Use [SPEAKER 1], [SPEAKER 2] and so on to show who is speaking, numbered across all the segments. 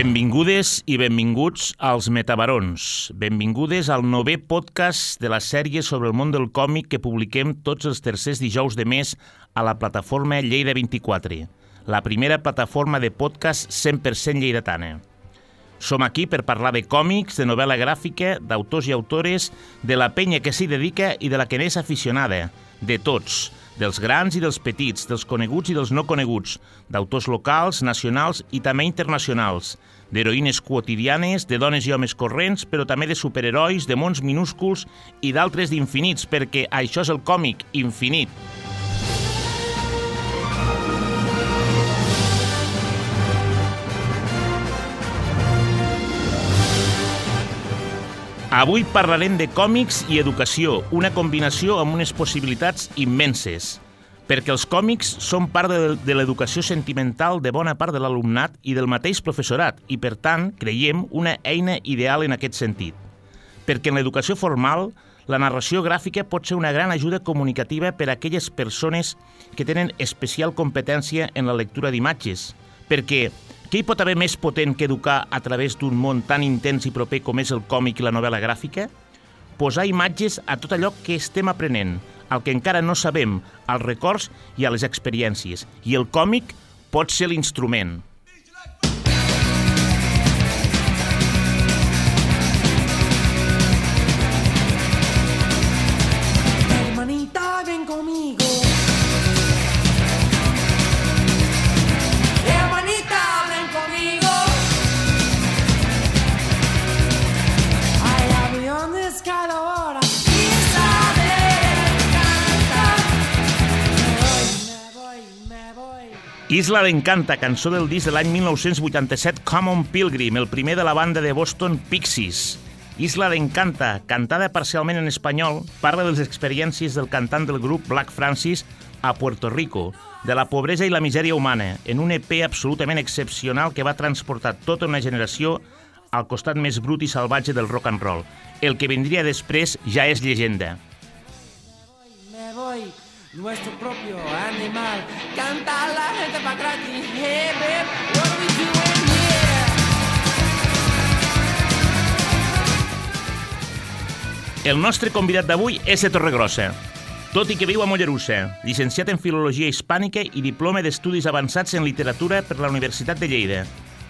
[SPEAKER 1] Benvingudes i benvinguts als Metabarons. Benvingudes al novè podcast de la sèrie sobre el món del còmic que publiquem tots els tercers dijous de mes a la plataforma Lleida 24, la primera plataforma de podcast 100% lleidatana. Som aquí per parlar de còmics, de novel·la gràfica, d'autors i autores, de la penya que s'hi dedica i de la que n'és aficionada, de tots, dels grans i dels petits, dels coneguts i dels no coneguts, d'autors locals, nacionals i també internacionals, d'heroïnes quotidianes, de dones i homes corrents, però també de superherois, de mons minúsculs i d'altres d'infinits, perquè això és el còmic, infinit. Avui parlarem de còmics i educació, una combinació amb unes possibilitats immenses, perquè els còmics són part de, de l'educació sentimental de bona part de l'alumnat i del mateix professorat i, per tant, creiem una eina ideal en aquest sentit. Perquè en l'educació formal, la narració gràfica pot ser una gran ajuda comunicativa per a aquelles persones que tenen especial competència en la lectura d'imatges, perquè què hi pot haver més potent que educar a través d'un món tan intens i proper com és el còmic i la novel·la gràfica? Posar imatges a tot allò que estem aprenent, al que encara no sabem, als records i a les experiències. I el còmic pot ser l'instrument. Isla d'Encanta, cançó del disc de l'any 1987 Common Pilgrim, el primer de la banda de Boston Pixies. Isla d'Encanta, cantada parcialment en espanyol, parla de les experiències del cantant del grup Black Francis a Puerto Rico, de la pobresa i la misèria humana, en un EP absolutament excepcional que va transportar tota una generació al costat més brut i salvatge del rock and roll. El que vindria després ja és llegenda.
[SPEAKER 2] Nuestro propio animal. Canta la gente pa' gratis. Hey, babe, what are we doing here?
[SPEAKER 1] El nostre convidat d'avui és de Torregrossa, tot i que viu a Mollerussa, llicenciat en Filologia Hispànica i diploma d'Estudis Avançats en Literatura per la Universitat de Lleida.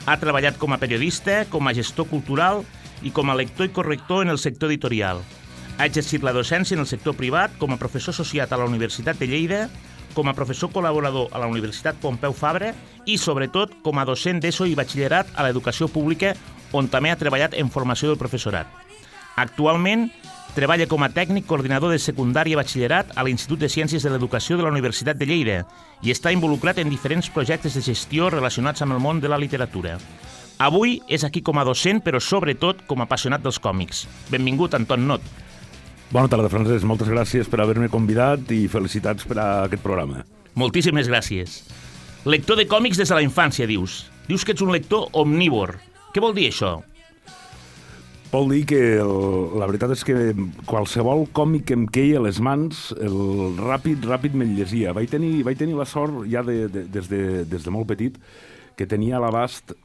[SPEAKER 1] Ha treballat com a periodista, com a gestor cultural i com a lector i corrector en el sector editorial. Ha exercit la docència en el sector privat com a professor associat a la Universitat de Lleida, com a professor col·laborador a la Universitat Pompeu Fabra i, sobretot, com a docent d'ESO i batxillerat a l'educació pública, on també ha treballat en formació del professorat. Actualment, treballa com a tècnic coordinador de secundària i batxillerat a l'Institut de Ciències de l'Educació de la Universitat de Lleida i està involucrat en diferents projectes de gestió relacionats amb el món de la literatura. Avui és aquí com a docent, però sobretot com a apassionat dels còmics. Benvingut, Anton Not.
[SPEAKER 3] Bona tarda, Francesc. Moltes gràcies per haver-me convidat i felicitats per a aquest programa.
[SPEAKER 1] Moltíssimes gràcies. Lector de còmics des de la infància, dius. Dius que ets un lector omnívor. Què vol dir això?
[SPEAKER 3] Vol dir que el, la veritat és que qualsevol còmic que em queia a les mans, el ràpid, ràpid me'l llegia. Vaig tenir, vaig tenir la sort ja de, de, des, de, des de molt petit que tenia a l'abast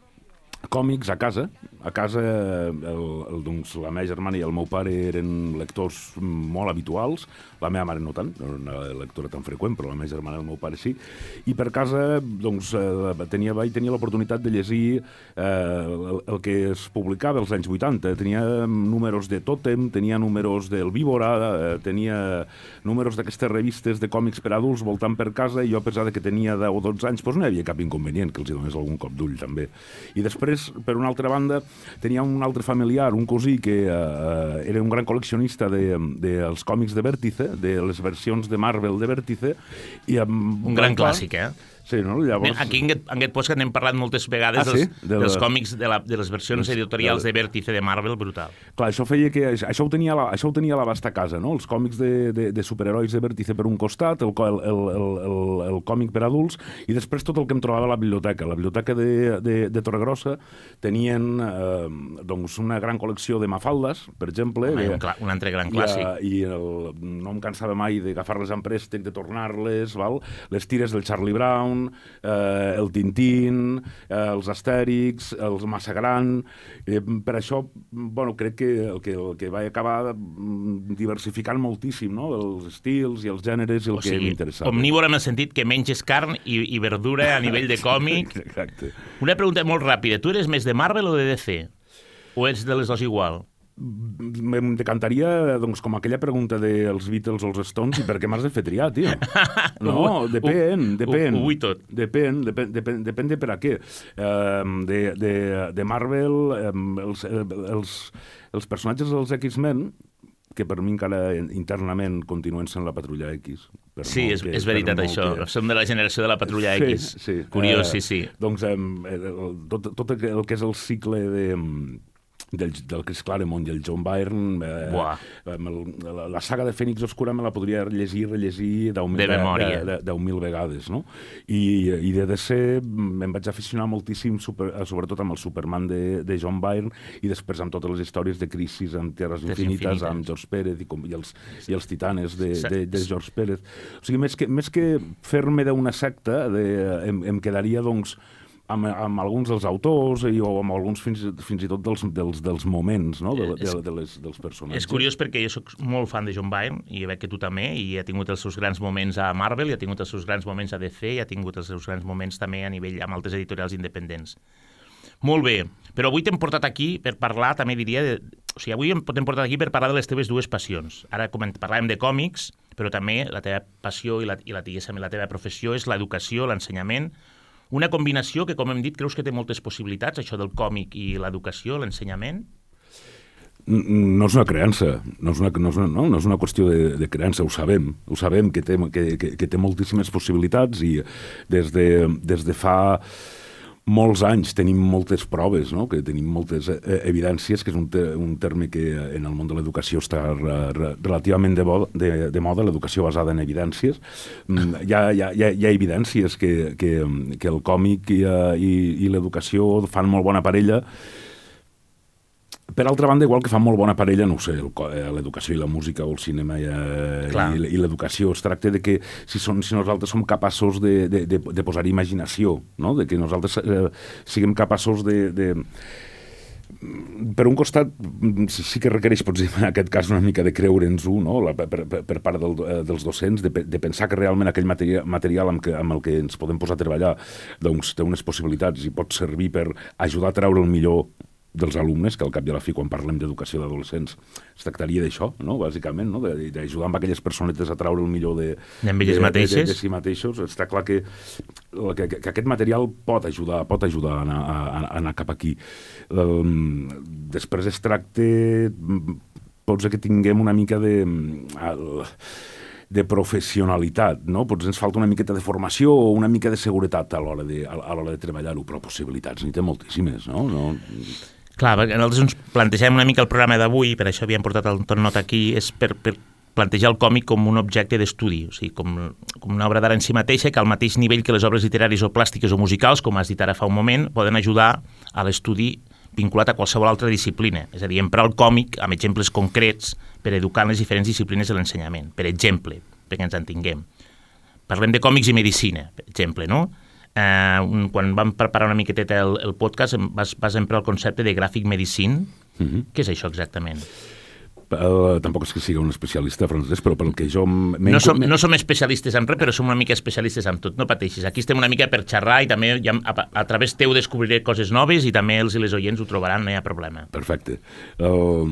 [SPEAKER 3] còmics a casa. A casa, el, el, doncs, la meva germana i el meu pare eren lectors molt habituals, la meva mare no tant, no era una lectora tan freqüent, però la meva germana i el meu pare sí. I per casa, doncs, eh, tenia, vaig tenir l'oportunitat de llegir eh, el, el que es publicava als anys 80. Tenia números de Totem, tenia números del Víbora, eh, tenia números d'aquestes revistes de còmics per adults voltant per casa, i jo, a pesar que tenia 10 o 12 anys, doncs no hi havia cap inconvenient que els hi donés algun cop d'ull, també. I després, per una altra banda, tenia un altre familiar, un cosí, que eh, era un gran col·leccionista dels de, dels còmics de Vértice, de les versions de Marvel de Vértice, i amb
[SPEAKER 1] Un gran clàssic, eh?
[SPEAKER 3] Sí, no? Llavors...
[SPEAKER 1] Aquí en aquest, en aquest podcast n'hem parlat moltes vegades
[SPEAKER 3] Ah, sí?
[SPEAKER 1] dels,
[SPEAKER 3] De la-
[SPEAKER 1] dels còmics, de, la, de les versions editorials de Vértice de Marvel, brutal.
[SPEAKER 3] Clar, això feia que... Això ho tenia, a la- això ho tenia a l'abast a casa, no? Els còmics de, de, de superherois de Vértice per un costat, el, el, el, el, el, el còmic per adults, i després tot el que em trobava a la biblioteca. La biblioteca de, de, de Torregrossa tenien eh, doncs una gran col·lecció de mafaldes, per exemple.
[SPEAKER 1] Home, un, un altre gran
[SPEAKER 3] i,
[SPEAKER 1] clàssic.
[SPEAKER 3] eh, I el, no em cansava mai d'agafar-les en préstec, de tornar-les, val? les tires del Charlie Brown, Brown, eh, el Tintín, eh, els Astèrix, els Massa Gran... Eh, per això, bueno, crec que el que, el que vaig acabar mm, diversificant moltíssim, no?, els estils i els gèneres i el
[SPEAKER 1] O
[SPEAKER 3] que
[SPEAKER 1] sigui,
[SPEAKER 3] m'interessava.
[SPEAKER 1] omnívor en el sentit que menges carn i, i verdura a nivell de còmic.
[SPEAKER 3] Exacte.
[SPEAKER 1] Una pregunta molt ràpida. Tu eres més de Marvel o de DC? O ets de les dues igual?
[SPEAKER 3] Em decantaria, doncs, com aquella pregunta dels Beatles o els Stones, i per què m'has de fer triar, tio? No, depèn, depèn.
[SPEAKER 1] ho vull tot.
[SPEAKER 3] Depèn, depèn, depèn, depèn de per a què. Um, de, de, de Marvel, um, els, els, els personatges dels X-Men, que per mi encara internament continuen sent la Patrulla X. Per
[SPEAKER 1] Sí, és,
[SPEAKER 3] que-
[SPEAKER 1] és veritat això.
[SPEAKER 3] que-
[SPEAKER 1] Som de la generació de la Patrulla
[SPEAKER 3] Sí,
[SPEAKER 1] X.
[SPEAKER 3] sí.
[SPEAKER 1] Curiós,
[SPEAKER 3] Eh,
[SPEAKER 1] sí, sí.
[SPEAKER 3] Doncs eh, el- tot, tot el que és el cicle de, del, del Chris Claremont i el John Byrne, eh,
[SPEAKER 1] Buah.
[SPEAKER 3] em, la, la saga de Fènix Oscura me la podria llegir, rellegir deu mil,
[SPEAKER 1] De memòria.
[SPEAKER 3] de, de, deu mil vegades, no? I, I de DC me'n vaig aficionar moltíssim, super, eh, sobretot amb el Superman de, de John Byrne i després amb totes les històries de crisis amb Terres Infinites,
[SPEAKER 1] Infinites.
[SPEAKER 3] amb George Pérez i, com, i, els, i els titanes de, de, de George Pérez. O sigui, més que, més que fer-me d'una secta, de, em, em quedaria, doncs, amb, amb alguns dels autors i, o amb alguns fins, fins i tot dels, dels, dels moments no? de, de, de les, dels personatges.
[SPEAKER 1] És curiós perquè jo sóc molt fan de John Byrne i veig que tu també, i ha tingut els seus grans moments a Marvel, i ha tingut els seus grans moments a DC, i ha tingut els seus grans moments també a nivell amb altres editorials independents. Molt bé, però avui t'hem portat aquí per parlar, també diria, de, o sigui, avui em- t'hem portat aquí per parlar de les teves dues passions. Ara coment, parlàvem de còmics, però també la teva passió i la, i la, diguéssim, la teva professió és l'educació, l'ensenyament, una combinació que, com hem dit, creus que té moltes possibilitats, això del còmic i l'educació, l'ensenyament?
[SPEAKER 3] No és una creença, no és una, no és una, no, no és una qüestió de, de creença, ho sabem, ho sabem que té, que, que, que té moltíssimes possibilitats i des de, des de fa molts anys tenim moltes proves, no? que tenim moltes eh, evidències, que és un, te, un terme que en el món de l'educació està re, re, relativament de, de, de moda, l'educació basada en evidències. Mm, Hi ha, hi ha, hi ha, hi ha evidències que, que, que el còmic i, eh, i, i l'educació fan molt bona parella, per altra banda, igual que fan molt bona parella, no ho sé, eh, l'educació i la música o el cinema i, eh,
[SPEAKER 1] Clar.
[SPEAKER 3] i, l'educació, es tracta de que si, són, si nosaltres som capaços de, de, de, de posar imaginació, no? de que nosaltres eh, siguem capaços de, de, per un costat, sí, sí que requereix, potser, en aquest cas, una mica de creure'ns-ho, no? La, per, per, per part del, eh, dels docents, de, de pensar que realment aquell material, material amb, que, amb el que ens podem posar a treballar doncs, té unes possibilitats i pot servir per ajudar a treure el millor dels alumnes, que al cap i a la fi, quan parlem d'educació d'adolescents, es tractaria d'això, no? bàsicament, no? De- d'ajudar amb aquelles personetes a treure el millor de, de, de,
[SPEAKER 1] mateixes.
[SPEAKER 3] de, de si mateixos. Està clar que, que, que aquest material pot ajudar, pot ajudar a anar, a, a anar cap aquí. Um, després es tracta, mm, pot ser que tinguem una mica de... El, de professionalitat, no? Potser ens falta una miqueta de formació o una mica de seguretat a l'hora de, a, a l'hora de treballar-ho, però possibilitats n'hi té moltíssimes, no? no?
[SPEAKER 1] Clar, perquè nosaltres ens plantegem una mica el programa d'avui, per això havíem portat el Ton Not aquí, és per, per plantejar el còmic com un objecte d'estudi, o sigui, com, com una obra d'art en si mateixa que al mateix nivell que les obres literàries o plàstiques o musicals, com has dit ara fa un moment, poden ajudar a l'estudi vinculat a qualsevol altra disciplina. És a dir, emprar el còmic amb exemples concrets per educar les diferents disciplines de l'ensenyament. Per exemple, perquè ens entenguem. Parlem de còmics i medicina, per exemple, no? Eh, un, quan vam preparar una miqueteta el, el podcast vas, vas emprar el concepte de gràfic medicine. Mm -hmm. Què és això exactament?
[SPEAKER 3] Uh, tampoc és que sigui un especialista francès, però pel que jo...
[SPEAKER 1] No som, no som especialistes en res, però som una mica especialistes en tot. No pateixis. Aquí estem una mica per xerrar i també ja, a, a través teu descobriré coses noves i també els i les oients ho trobaran, no hi ha problema.
[SPEAKER 3] Perfecte. Uh,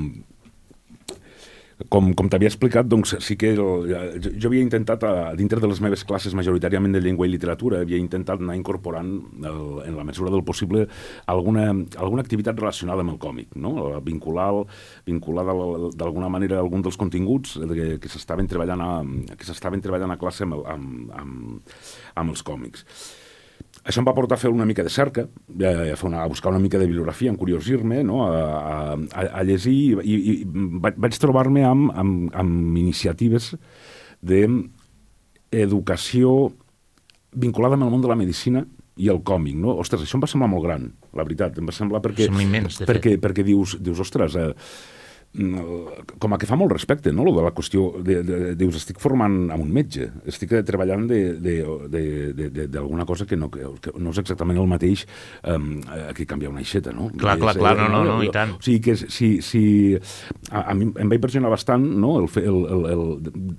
[SPEAKER 3] com, com t'havia explicat, doncs sí que el, jo, jo havia intentat, a, dintre de les meves classes majoritàriament de llengua i literatura, havia intentat anar incorporant, el, en la mesura del possible, alguna, alguna activitat relacionada amb el còmic, no? vincular, vincular d'al- d'alguna manera algun dels continguts que, que s'estaven treballant, a, que treballant a classe amb, amb, amb, amb els còmics. Això em va portar a fer una mica de cerca, a, a, fer una, a buscar una mica de bibliografia, a encuriosir-me, no? a, a, a llegir, i, i vaig, vaig trobar-me amb, amb, amb iniciatives d'educació vinculada amb el món de la medicina i el còmic, no? Ostres, això em va semblar molt gran, la veritat, em va semblar perquè...
[SPEAKER 1] Sembla immens, de fet.
[SPEAKER 3] perquè, perquè dius, dius, ostres, eh, com a que fa molt respecte, no?, lo de la qüestió, de, de, de, dius, estic formant amb un metge, estic treballant d'alguna cosa que no, que no és exactament el mateix um, que canviar una aixeta, no?
[SPEAKER 1] Clar, clar, clar, no, no, no, i tant.
[SPEAKER 3] O sigui que si, si a, a mi em va impressionar bastant, no?, el, el, el, el,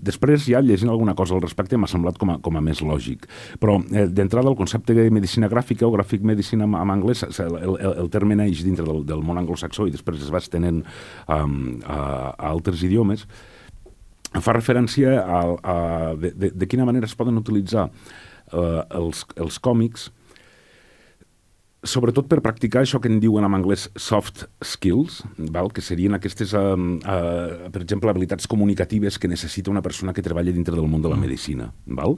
[SPEAKER 3] després ja llegint alguna cosa al respecte m'ha semblat com a, com a més lògic. Però eh, d'entrada el concepte de medicina gràfica o gràfic medicina en, en anglès, el, el, el terme neix dintre del, del món anglosaxó i després es va estenent um, a, a altres idiomes, fa referència a, a de, de, de quina manera es poden utilitzar uh, els, els còmics sobretot per practicar això que en diuen en anglès soft skills, val? que serien aquestes, uh, uh, per exemple, habilitats comunicatives que necessita una persona que treballa dintre del món de la mm. medicina. Val?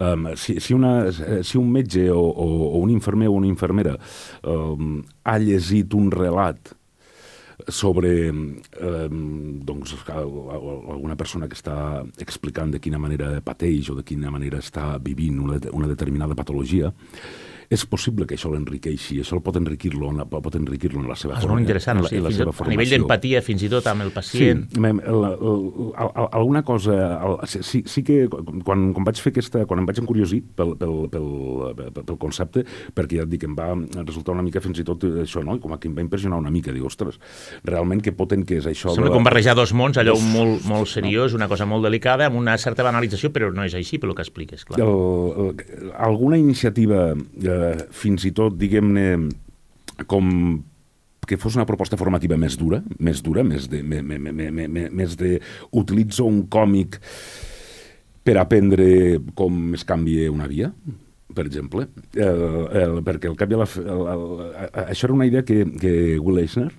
[SPEAKER 3] Um, si, si, una, si un metge o, o, o un infermer o una infermera um, ha llegit un relat sobre eh, doncs, alguna persona que està explicant de quina manera pateix o de quina manera està vivint una, una determinada patologia, és possible que això l'enriqueixi, això el pot enriquir-lo pot enriquir-lo en la seva
[SPEAKER 1] és molt interessant, la, sí, la seva a nivell d'empatia fins i tot amb el pacient.
[SPEAKER 3] Sí, el, el, el, alguna cosa... El, sí, sí que quan, quan vaig fer aquesta... quan em vaig encuriosir pel, pel, pel, pel, pel concepte, perquè ja et dic, em va resultar una mica fins i tot això, no? com que em va impressionar una mica, dic, ostres, realment que potent que és això.
[SPEAKER 1] Sembla de... com barrejar dos mons, allò dos... molt, molt seriós, no. una cosa molt delicada, amb una certa banalització, però no és així, pel que expliques, clar.
[SPEAKER 3] El, el, alguna iniciativa eh, fins i tot, diguem-ne, com que fos una proposta formativa més dura, més dura, més de, me, me, me, me, me, més de utilitzo un còmic per aprendre com es canvia una via, per exemple, el, el, perquè el cap i la, el, el, això era una idea que, que Will Eisner,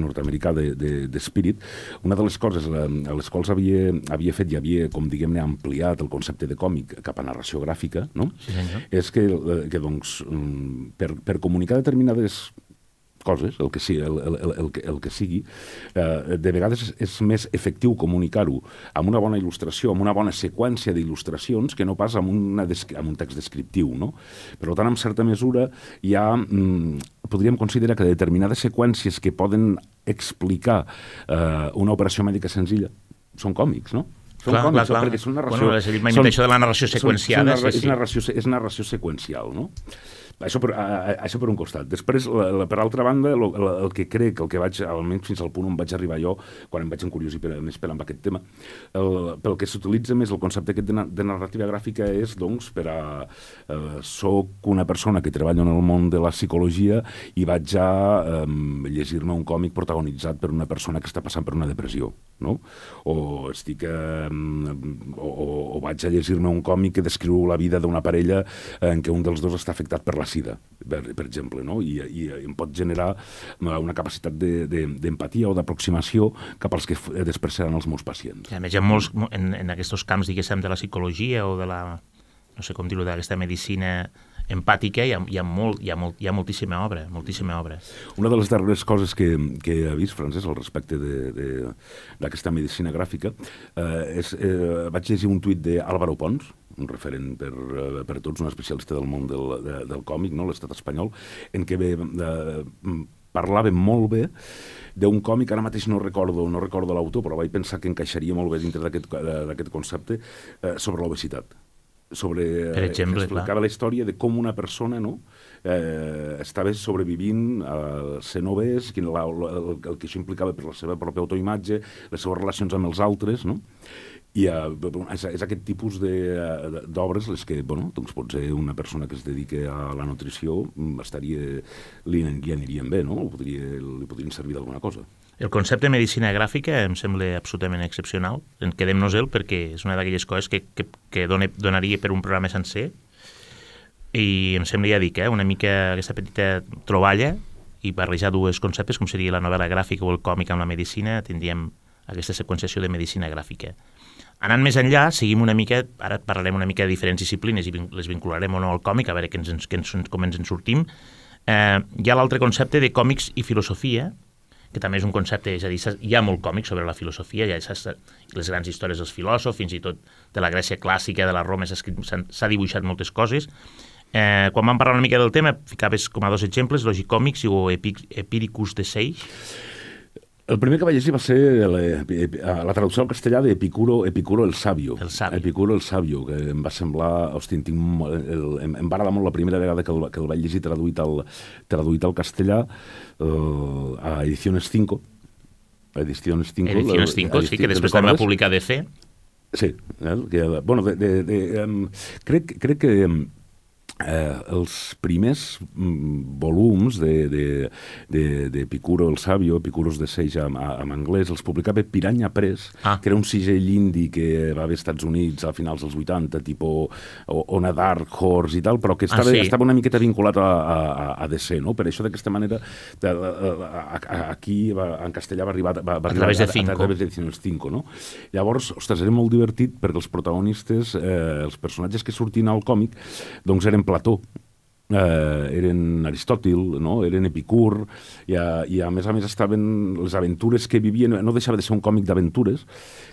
[SPEAKER 3] nord-americà nord de, de, una de les coses a les quals havia, havia fet i havia, com diguem-ne, ampliat el concepte de còmic cap a narració gràfica, no?
[SPEAKER 1] Sí,
[SPEAKER 3] és que, que doncs, mm, per, per comunicar determinades coses, el que, sigui, el, el, el, el, que, el que sigui, eh, de vegades és, és més efectiu comunicar-ho amb una bona il·lustració, amb una bona seqüència d'il·lustracions, que no pas amb, una amb un text descriptiu. No? Per tant, en certa mesura, hi ha, mm, podríem considerar que determinades seqüències que poden explicar eh, una operació mèdica senzilla són còmics, no?
[SPEAKER 1] Són clar, còmics, clar, clar.
[SPEAKER 3] perquè són narració...
[SPEAKER 1] Bueno, és són, això de la narració seqüenciada.
[SPEAKER 3] Són, són narra, sí, sí. És, narració, és narració seqüencial, no? Això per, a, això per un costat. Després, la, la, per altra banda, el, el, el que crec, el que vaig, almenys fins al punt on vaig arribar jo, quan em vaig encuriosir per, més per amb aquest tema, el, pel que s'utilitza més el concepte aquest de, de narrativa gràfica és, doncs, per a... Eh, soc una persona que treballa en el món de la psicologia i vaig a eh, llegir-me un còmic protagonitzat per una persona que està passant per una depressió, no? O estic... Eh, o, o, o vaig a llegir-me un còmic que descriu la vida d'una parella en què un dels dos està afectat per la sida, per, per exemple, no? I, i em pot generar una capacitat d'empatia de, de, o d'aproximació cap als que després seran els meus pacients.
[SPEAKER 1] I a més, hi ha molts, en, en aquests camps, diguéssim, de la psicologia o de la, no sé com dir-ho, d'aquesta medicina empàtica hi ha, hi, ha molt, hi, ha molt, hi ha moltíssima obra, moltíssima obra.
[SPEAKER 3] Una de les darreres coses que, que he vist, Francesc, al respecte d'aquesta medicina gràfica, eh, és, eh, vaig llegir un tuit d'Àlvaro Pons, un referent per, eh, per tots, un especialista del món del, de, del còmic, no? l'estat espanyol, en què ve, eh, parlava molt bé d'un còmic, ara mateix no recordo no recordo l'autor, però vaig pensar que encaixaria molt bé dintre d'aquest concepte, eh, sobre l'obesitat sobre,
[SPEAKER 1] per exemple,
[SPEAKER 3] explicava clar. la història de com una persona no, eh, estava sobrevivint a ser obès, quin, la, el, el que això implicava per la seva pròpia autoimatge, les seves relacions amb els altres, no? I uh, és, és aquest tipus d'obres les que, bueno, doncs potser una persona que es dedica a la nutrició mm, estaria, li, li anirien bé, no? Podria, li podrien servir d'alguna cosa.
[SPEAKER 1] El concepte de medicina gràfica em sembla absolutament excepcional. En quedem-nos-el perquè és una d'aquelles coses que, que, que dona, donaria per un programa sencer i em sembla, ja dic, eh, una mica aquesta petita troballa i barrejar dues conceptes, com seria la novel·la gràfica o el còmic amb la medicina, tindríem aquesta seqüenciació de medicina gràfica. Anant més enllà, seguim una mica, ara parlarem una mica de diferents disciplines i les vincularem o no al còmic, a veure que ens, que ens, com ens en sortim. Eh, hi ha l'altre concepte de còmics i filosofia, que també és un concepte, és a dir, hi ha molt còmic sobre la filosofia, hi ha les grans històries dels filòsofs, fins i tot de la Grècia clàssica, de la Roma, s'ha dibuixat moltes coses, Eh, quan vam parlar una mica del tema, ficaves com a dos exemples, Logicòmics o Epiricus de Seix.
[SPEAKER 3] El primer que vaig llegir va ser la, la traducció al castellà d'Epicuro Epicuro el Sabio.
[SPEAKER 1] El Sabio.
[SPEAKER 3] Epicuro el Sabio, que em va semblar... Hosti, tinc, el, em, em va agradar molt la primera vegada que el, que el vaig llegir traduït al, traduït al castellà eh, a Ediciones 5. A Ediciones 5.
[SPEAKER 1] Ediciones 5, sí, que després també va publicar DC.
[SPEAKER 3] Sí, eh? que, bueno, de, de, de, um, crec, crec que um, eh, els primers mm, volums de, de, de, de Picuro el Sabio, Picuros de Seix en, en anglès, els publicava Piranha Press,
[SPEAKER 1] Ah.
[SPEAKER 3] que era un segell indi que va haver als Estats Units a finals dels 80, tipo Ona Dark Horse i tal, però que estava,
[SPEAKER 1] Ah, sí?
[SPEAKER 3] estava una miqueta vinculat a, a, a DC, no? Per això d'aquesta manera de, a, a, a, aquí va, en castellà va arribar, va, va
[SPEAKER 1] A través de
[SPEAKER 3] a,
[SPEAKER 1] Cinco.
[SPEAKER 3] a través de 5, no? Llavors, ostres, era molt divertit perquè els protagonistes, eh, els personatges que sortien al còmic, doncs eren Plató, eh, eren Aristòtil, no? eren Epicur, i a, i a més a més estaven les aventures que vivien, no deixava de ser un còmic d'aventures,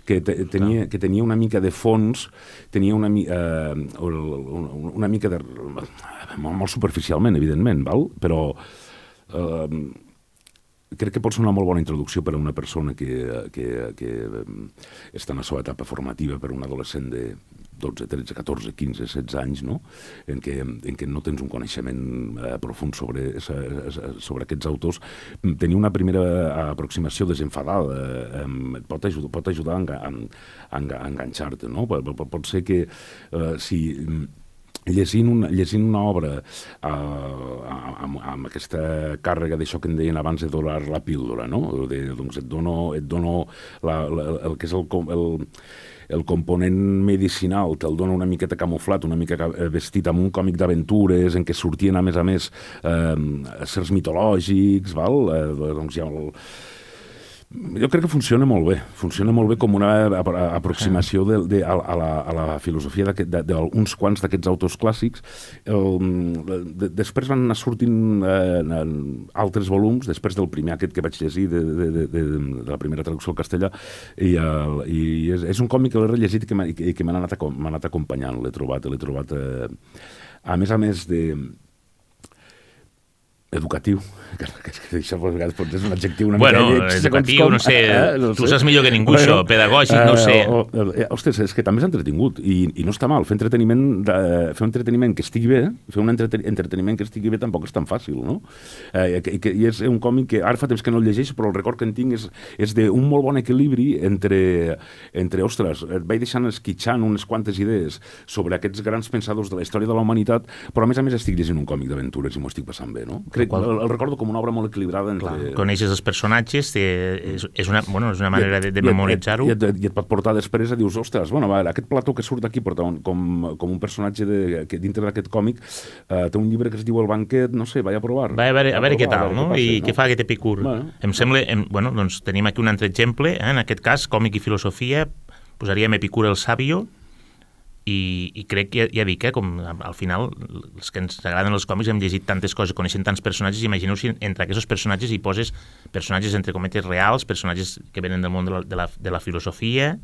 [SPEAKER 3] que te, tenia, que tenia una mica de fons, tenia una, mi- eh, una, una mica de... molt, molt superficialment, evidentment, val? però eh, crec que pot ser una molt bona introducció per a una persona que, que, que em, està en la seva etapa formativa per un adolescent de 12, 13, 14, 15, 16 anys, no? en, què, en què no tens un coneixement eh, profund sobre, sobre aquests autors. Mm, Tenir una primera aproximació desenfadada eh, pot ajudar, pot ajudar a, a, a, enga- a enganxar-te. No? Pot, pot, ser que eh, si mm, llegint una, llegint una obra uh, amb, amb aquesta càrrega d'això que en deien abans de donar la píldora, no? De, doncs et dono, et dono la, la, el que és el, el, el component medicinal te'l dona una miqueta camuflat, una mica ca- vestit amb un còmic d'aventures en què sortien, a més a més, eh, certs mitològics, val? Eh, doncs hi ha el, jo crec que funciona molt bé. Funciona molt bé com una ap- aproximació de, de, a, a, la, a la filosofia d'uns quants d'aquests autors clàssics. El, de, després van anar sortint eh, en altres volums, després del primer aquest que vaig llegir de, de, de, de, de la primera traducció al castellà, i, el, i és, és un còmic que l'he rellegit i que m'ha anat, anat acompanyant. L'he trobat, l'he trobat eh, a més a més de educatiu, que, que, que això a vegades pot ser un adjectiu una
[SPEAKER 1] Bueno,
[SPEAKER 3] mica lleig,
[SPEAKER 1] educatiu,
[SPEAKER 3] com.
[SPEAKER 1] no sé, tu
[SPEAKER 3] sé.
[SPEAKER 1] saps millor que ningú això, pedagògic, no ho sé.
[SPEAKER 3] O, eh, ostres, és que també és entretingut i, i no està mal, fer entreteniment, de, fer un entreteniment que estigui bé, fer un entrete, entreteniment que estigui bé tampoc és tan fàcil, no? Eh, que, que, I és un còmic que ara fa temps que no el llegeixo, però el record que en tinc és, és d'un molt bon equilibri entre, entre, ostres, et vaig deixant esquitxant unes quantes idees sobre aquests grans pensadors de la història de la humanitat, però a més a més estic llegint un còmic d'aventures i m'ho estic passant bé, no? Crec,
[SPEAKER 1] qual-
[SPEAKER 3] el, el recordo com una obra molt equilibrada entre...
[SPEAKER 1] Clar, coneixes els personatges, té, és, és, una, bueno, és una manera de, de
[SPEAKER 3] I et-
[SPEAKER 1] memoritzar-ho.
[SPEAKER 3] I, et, i et pot portar després a dius, ostres, bueno, va, aquest plató que surt d'aquí porta un, com, com un personatge de, que dintre d'aquest còmic eh, té un llibre que es diu El banquet, no sé, vaig a provar.
[SPEAKER 1] Va, a veure, a veure què tal, no?
[SPEAKER 3] passa,
[SPEAKER 1] I què fa aquest Epicur?
[SPEAKER 3] Bueno.
[SPEAKER 1] Em sembla... Em, bueno, doncs tenim aquí un altre exemple, eh? en aquest cas, còmic i filosofia, posaríem Epicur el Sabio, i, i crec que, ja dic, eh, com al final, els que ens agraden els còmics hem llegit tantes coses, coneixent tants personatges, imagineu si entre aquests personatges hi poses personatges entre cometes reals, personatges que venen del món de la, de la, de la filosofia,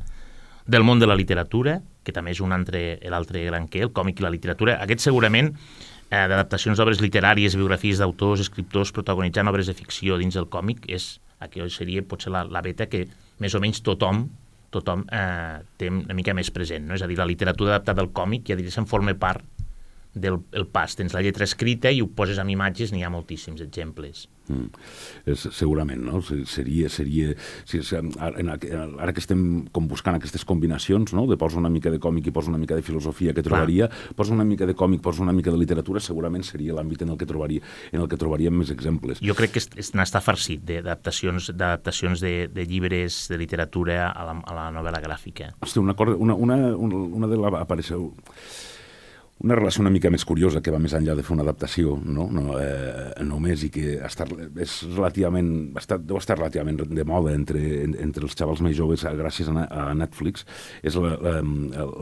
[SPEAKER 1] del món de la literatura, que també és un altre, l'altre gran que, el còmic i la literatura. Aquest segurament eh, d'adaptacions d'obres literàries, biografies d'autors, escriptors protagonitzant obres de ficció dins del còmic, és, aquí seria potser la, la beta que més o menys tothom tothom eh, té una mica més present. No? És a dir, la literatura adaptada al còmic ja diries en forma part del el pas. Tens la lletra escrita i ho poses amb imatges, n'hi ha moltíssims exemples.
[SPEAKER 3] Mm. És, segurament, no? Se- Seria, seria, si, si, ara, ara que estem com buscant aquestes combinacions, no? de posa una mica de còmic i posa una mica de filosofia que trobaria, posa una mica de còmic, posa una mica de literatura, segurament seria l'àmbit en el que trobaria en el que trobaríem més exemples.
[SPEAKER 1] Jo crec que est- est- n'està farcit de- d'adaptacions d'adaptacions de, de llibres de literatura a la, a la novel·la gràfica.
[SPEAKER 3] Una, cosa, una, una, una, una de la apareixeu una relació una mica més curiosa que va més enllà de fer una adaptació no? No, eh, només i que estat, és relativament, estat, deu estar relativament de moda entre, en, entre els xavals més joves eh, gràcies a, a Netflix és la, la,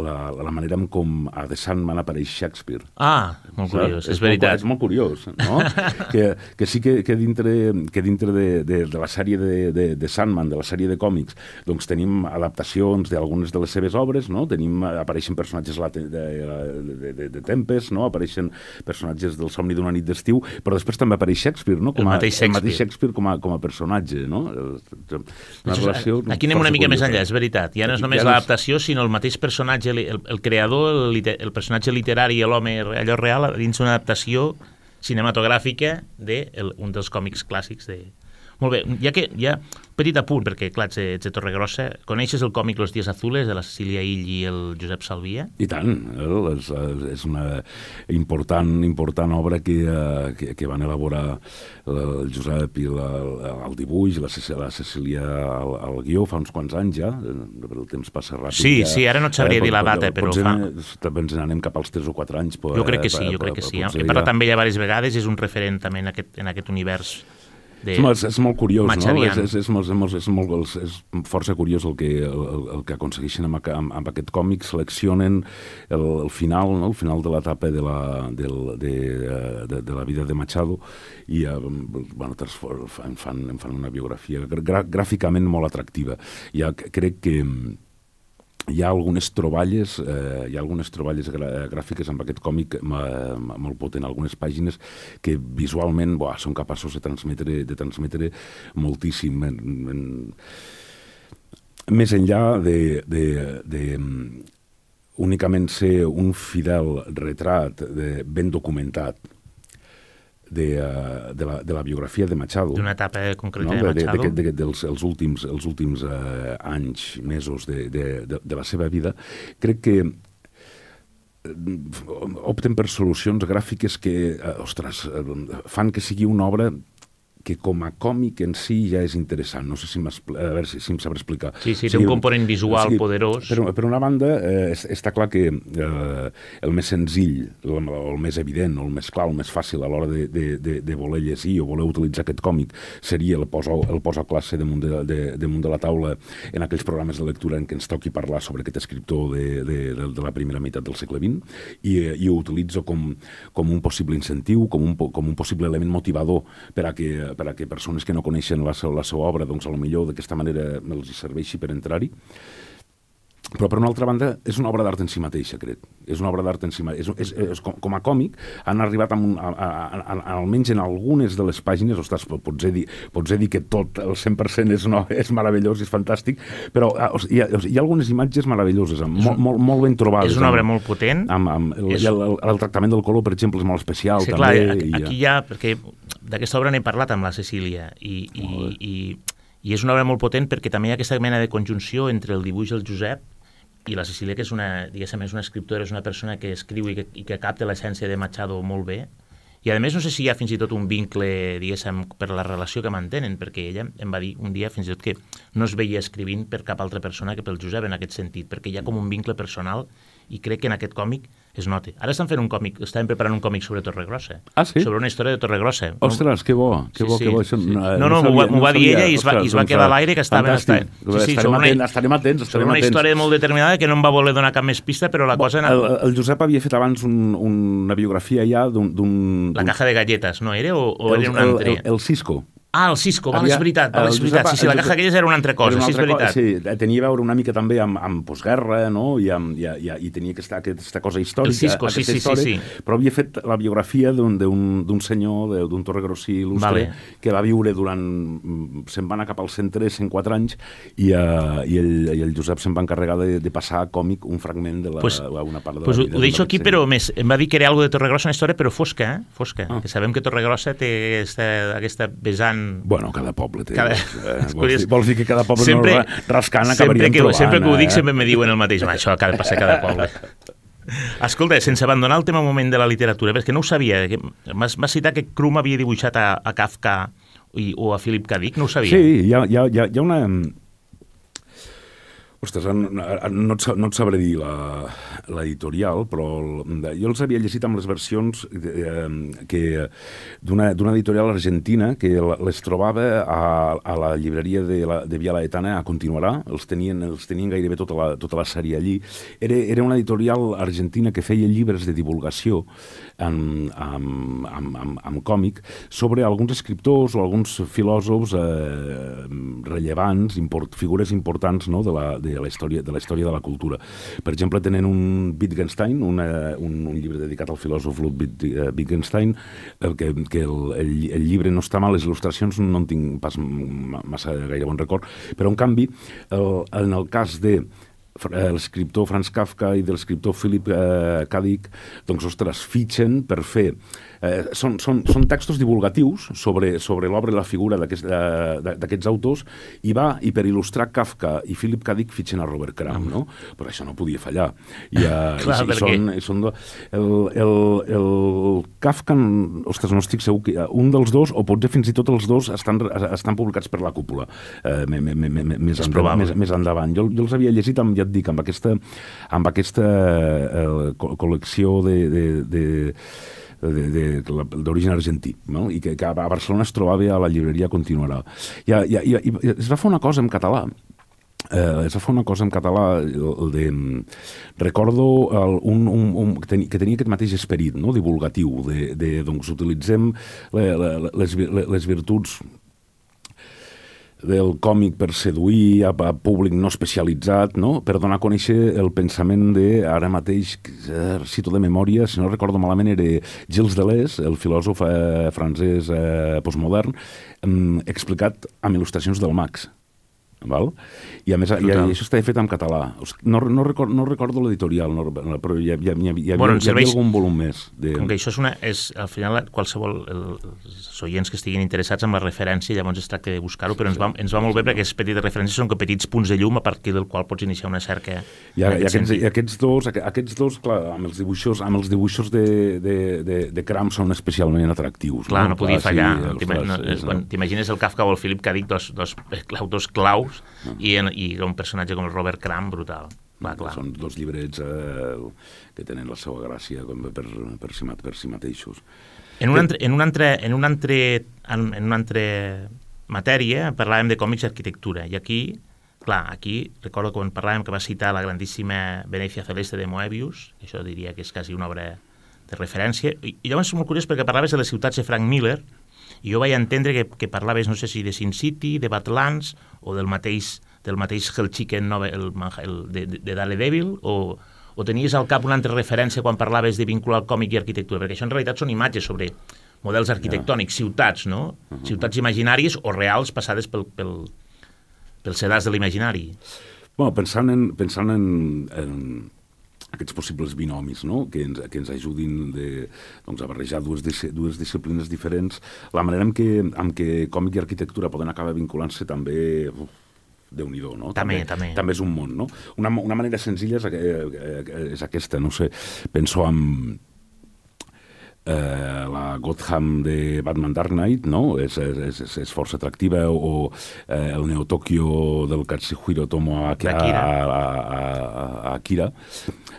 [SPEAKER 3] la, la manera en com a The Sandman apareix Shakespeare
[SPEAKER 1] Ah, molt curiós, és,
[SPEAKER 3] és
[SPEAKER 1] veritat.
[SPEAKER 3] Molt, és molt curiós, no? que, que sí que, que dintre, que dintre de, de, de la sèrie de, de, de Sandman, de la sèrie de còmics, doncs tenim adaptacions d'algunes de les seves obres, no? Tenim, apareixen personatges late- de, de, de, de, de Tempest, no? apareixen personatges del somni d'una nit d'estiu, però després també apareix Shakespeare, no?
[SPEAKER 1] El mateix
[SPEAKER 3] el mateix
[SPEAKER 1] Shakespeare.
[SPEAKER 3] Shakespeare com a, com a personatge, no? Una
[SPEAKER 1] Això és-
[SPEAKER 3] relació
[SPEAKER 1] Aquí anem una mica més enllà, és veritat. Ja no és només
[SPEAKER 3] ja
[SPEAKER 1] l'adaptació, sinó el mateix personatge, el, el creador, el, el personatge literari, l'home allò real, dins una adaptació cinematogràfica d'un de el- un dels còmics clàssics de... Molt bé, ja que un petit apunt, perquè clar, ets ets de Torregrossa, coneixes el còmic Los días azules de la Cecília Ill i el Josep Salvia?
[SPEAKER 3] I tant, eh? és, és una important, important obra que, eh, que, que van elaborar el Josep i la, el dibuix, la, Cecília- la Cecília al, al guió fa uns quants anys ja, eh, el temps passa ràpid.
[SPEAKER 1] Sí,
[SPEAKER 3] ja,
[SPEAKER 1] sí, ara no et sabria dir la data, però
[SPEAKER 3] potser
[SPEAKER 1] fa-
[SPEAKER 3] també ens n'anem cap als 3 o 4 anys. Però,
[SPEAKER 1] Jo crec que
[SPEAKER 3] eh,
[SPEAKER 1] sí, jo crec que
[SPEAKER 3] però
[SPEAKER 1] sí. He parlat
[SPEAKER 3] ja-
[SPEAKER 1] amb ella diverses vegades, és un referent també en aquest, en aquest univers de...
[SPEAKER 3] És, molt- és molt curiós, no? És, és, és, molt, és, molt, és, molt, és força curiós el que, el, el que aconsegueixen amb, amb, amb aquest còmic, seleccionen el, el final, no? el final de l'etapa de, la, del, de, eh, de, de la vida de Machado i eh, bueno, fan, en fan una biografia gra, gràficament molt atractiva. Ja crec que hi ha algunes troballes, eh, hi ha algunes troballes gra gràfiques amb aquest còmic molt potent, algunes pàgines que visualment buah, són capaços de transmetre, de transmetre moltíssim. En, en, més enllà de, de, de mm, únicament ser un fidel retrat de, ben documentat de, eh, de, la, de la biografia de Machado,
[SPEAKER 1] d'una etapa concreta
[SPEAKER 3] no?
[SPEAKER 1] de
[SPEAKER 3] de, de,
[SPEAKER 1] Machado.
[SPEAKER 3] de, de, dels els últims, els últims eh, anys, mesos de, de, de, de la seva vida, crec que eh, opten per solucions gràfiques que, eh, ostres, fan que sigui una obra que com a còmic en si ja és interessant. No sé si, a veure si, si em explicar.
[SPEAKER 1] Sí, sí, té un component visual poderós.
[SPEAKER 3] Per, per una banda, eh, es- està clar que eh, el més senzill, el, el més evident, el més clar, el més fàcil a l'hora de, de, de, de voler llegir o voler utilitzar aquest còmic seria el posa, el posa classe damunt de, de, damunt de la taula en aquells programes de lectura en què ens toqui parlar sobre aquest escriptor de, de, de, de la primera meitat del segle XX i, eh, i ho utilitzo com, com un possible incentiu, com un, com un possible element motivador per a que, per a que persones que no coneixen la, seva- la seva obra, doncs a lo millor d'aquesta manera els serveixi per entrar-hi. Però, per una altra banda, és una obra d'art en si mateixa, crec. És una obra d'art en si mateixa. És, és, és, com, com a còmic, han arribat amb un, a, a, a, a, almenys en algunes de les pàgines, ostres, po- potser dir, potser dir que tot el 100% és, no, és meravellós, és fantàstic, però ah, o hi, ha, hi ha algunes imatges meravelloses, amb, molt, molt, molt ben trobades.
[SPEAKER 1] És una obra
[SPEAKER 3] amb-
[SPEAKER 1] molt potent.
[SPEAKER 3] Amb, amb el, És- el, el, el tractament del color, per exemple, és molt especial,
[SPEAKER 1] Sí,
[SPEAKER 3] també.
[SPEAKER 1] clar, aquí,
[SPEAKER 3] i,
[SPEAKER 1] aquí hi ha, perquè d'aquesta obra n'he parlat amb la Cecília i, i, i, i és una obra molt potent perquè també hi ha aquesta mena de conjunció entre el dibuix del Josep i la Cecília, que és una, diguéssim, és una escriptora, és una persona que escriu i que, i que capta l'essència de Machado molt bé. I a més no sé si hi ha fins i tot un vincle, diguéssim, per la relació que mantenen, perquè ella em va dir un dia fins i tot que no es veia escrivint per cap altra persona que pel Josep en aquest sentit, perquè hi ha com un vincle personal i crec que en aquest còmic es nota. Ara estan fent un còmic, estan preparant un còmic sobre Torregrossa.
[SPEAKER 3] Ah, sí?
[SPEAKER 1] Sobre una història de Torregrossa.
[SPEAKER 3] Ostres, que bo, que
[SPEAKER 1] Sí,
[SPEAKER 3] bo,
[SPEAKER 1] sí,
[SPEAKER 3] que bo. Això,
[SPEAKER 1] sí.
[SPEAKER 3] no,
[SPEAKER 1] No, no, m'ho va- m'ho va dir
[SPEAKER 3] sabia.
[SPEAKER 1] ella i es va- i es va
[SPEAKER 3] doncs,
[SPEAKER 1] quedar a l'aire que estaven-
[SPEAKER 3] fantàstic.
[SPEAKER 1] estaven- sí, sí,
[SPEAKER 3] estarem,
[SPEAKER 1] sobre una-
[SPEAKER 3] atents, estarem atents, estarem
[SPEAKER 1] una
[SPEAKER 3] atents.
[SPEAKER 1] història molt determinada que no em va voler donar cap més pista, però la cosa...
[SPEAKER 3] El, el Josep havia fet abans un, una biografia ja d'un...
[SPEAKER 1] La caja de galletes, no era? O, o
[SPEAKER 3] el,
[SPEAKER 1] era un
[SPEAKER 3] el,
[SPEAKER 1] altre?
[SPEAKER 3] el, el Cisco.
[SPEAKER 1] Ah, el Cisco, val,
[SPEAKER 3] Havia-
[SPEAKER 1] és veritat, val, és veritat.
[SPEAKER 3] Josep-
[SPEAKER 1] Sí, sí, la caja d'aquelles era una altra cosa,
[SPEAKER 3] una
[SPEAKER 1] sí, és
[SPEAKER 3] altra co-
[SPEAKER 1] veritat.
[SPEAKER 3] Sí, tenia a veure una mica també amb, amb postguerra, no? I, amb, i, i, i tenia aquesta, aquesta cosa històrica.
[SPEAKER 1] El Cisco, sí, sí, sí, sí.
[SPEAKER 3] Però havia fet la biografia d'un senyor, de- d'un torregrossí il·lustre,
[SPEAKER 1] Vale.
[SPEAKER 3] que va viure durant... mm, Se'n va anar cap als 103, 104 anys, i, uh, i, el, i el Josep se'n va encarregar de, de passar a còmic un fragment de la,
[SPEAKER 1] Pues-
[SPEAKER 3] una part de
[SPEAKER 1] Pues
[SPEAKER 3] la vida.
[SPEAKER 1] ho deixo aquí,
[SPEAKER 3] senyor.
[SPEAKER 1] però més, em va dir que era algo de Torregrossa, una història, però fosca, eh? Fosca.
[SPEAKER 3] Ah.
[SPEAKER 1] Que sabem que Torregrossa té aquesta, aquesta vessant...
[SPEAKER 3] Bueno, cada poble té...
[SPEAKER 1] Cada-
[SPEAKER 3] Eh, vols, dir, vols dir que cada poble
[SPEAKER 1] Sempre-
[SPEAKER 3] no, ra- rascant
[SPEAKER 1] sempre
[SPEAKER 3] acabaríem
[SPEAKER 1] que,
[SPEAKER 3] trobant...
[SPEAKER 1] sempre que ho dic,
[SPEAKER 3] eh?
[SPEAKER 1] sempre me diuen el mateix. "Home, Això acaba de passar cada poble. Escolta, sense abandonar el tema moment de la literatura, perquè no ho sabia, que m'has citat que Krum havia dibuixat a, a Kafka i, o a Philip K. Dick, no ho sabia.
[SPEAKER 3] Sí, ha, hi ha, hi ha, hi ha una... Ostres, no, no, et, no et sabré dir l'editorial, però el, jo els havia llegit amb les versions eh, que d'una editorial argentina que les trobava a, a la llibreria de, la, de Via Laetana a Continuarà, els tenien, els tenien gairebé tota la, tota la sèrie allí. Era, era una editorial argentina que feia llibres de divulgació en, amb, amb, amb, amb còmic sobre alguns escriptors o alguns filòsofs eh, rellevants, import, figures importants no, de, la, de, de la història de la història de la cultura. Per exemple, tenen un Wittgenstein, una, un, un llibre dedicat al filòsof Ludwig eh, Wittgenstein, eh, que, que el, el, el llibre no està mal, les il·lustracions no en tinc pas massa gaire bon record, però en canvi, el, en el cas de l'escriptor Franz Kafka i de l'escriptor Philip eh, K. Dick, doncs, ostres, fitxen per fer eh, són, són, són textos divulgatius sobre, sobre l'obra i la figura d'aquests autors i va, i per il·lustrar Kafka i Philip K. Dick fitxen a Robert Crumb, no? Però això no podia fallar. I, uh,
[SPEAKER 1] Clar,
[SPEAKER 3] i, i són, i són el, el, el Kafka, ostres, no estic segur que un dels dos, o potser fins i tot els dos, estan, estan publicats per la cúpula eh, més, més, endavant, més, més endavant. Jo, jo els havia llegit, amb, ja et dic, amb aquesta, amb aquesta eh, col·lecció de, de, de d'origen argentí, no? i que, que a Barcelona es trobava a la llibreria Continuarà. I, i, i, i es va fer una cosa en català, Eh, es va fer una cosa en català el de, recordo el, un, un, un, que, tenia, que tenia aquest mateix esperit no? divulgatiu de, de, doncs utilitzem les, les virtuts del còmic per seduir a, a públic no especialitzat, no? per donar a conèixer el pensament de, ara mateix, eh, cito de memòria, si no recordo malament, era Gilles Deleuze, el filòsof eh, francès eh, postmodern, eh, explicat amb il·lustracions del Max. Val? I a més, i, i això està fet en català. No, no, record, no recordo l'editorial, no, però hi, hi, hi, hi, hi, bueno, hi havia algun volum més.
[SPEAKER 1] De... Com que això és una... És, al final, qualsevol... El, els oients que estiguin interessats en la referència, llavors es tracta de buscar-ho, però ens va, ens va molt bé perquè aquestes petites referències són com petits punts de llum a partir del qual pots iniciar una cerca.
[SPEAKER 3] I, i, aquests, i aquests, dos, aquests dos, clar, amb els dibuixos, amb els dibuixos de, de, de, de Cram són especialment atractius.
[SPEAKER 1] Clar, no, no podia clar, fallar. Sí, no, T'imagines el Kafka o el Philip K. Dick, dos, dos autors claus, no. i, en, i un personatge com el Robert Crumb, brutal. Va, clar.
[SPEAKER 3] Són dos llibrets eh, que tenen la seva gràcia com per, per, si, per si mateixos.
[SPEAKER 1] En un altre, en un altre, en un altre, en, en una altra matèria parlàvem de còmics i arquitectura, i aquí, clar, aquí recordo quan parlàvem que va citar la grandíssima Venecia Celeste de Moebius, això diria que és quasi una obra de referència, i, i llavors és molt curiós perquè parlaves de les ciutats de Frank Miller, jo vaig entendre que, que parlaves, no sé si de Sin City, de Badlands, o del mateix del mateix Hell Chicken no, el, el, de, de Daredevil o, o tenies al cap una altra referència quan parlaves de vincular el còmic i arquitectura? Perquè això en realitat són imatges sobre models arquitectònics, ciutats, no? Uh -huh. Ciutats imaginàries o reals passades pel, pel, pel sedàs de l'imaginari.
[SPEAKER 3] Bueno, pensant en, pensant en, en aquests possibles binomis no? que, ens, que ens ajudin de, doncs, a barrejar dues, dues disciplines diferents, la manera en què, en què còmic i arquitectura poden acabar vinculant-se també uf, déu nhi no?
[SPEAKER 1] També, també,
[SPEAKER 3] també. és un món, no? Una, una manera senzilla és, eh, és aquesta, no sé, penso en eh, la Gotham de Batman Dark Knight, no? És, és, és, és força atractiva, o eh, el Neo Tokyo del Katsuhiro Tomo a, a, a, a, a Akira,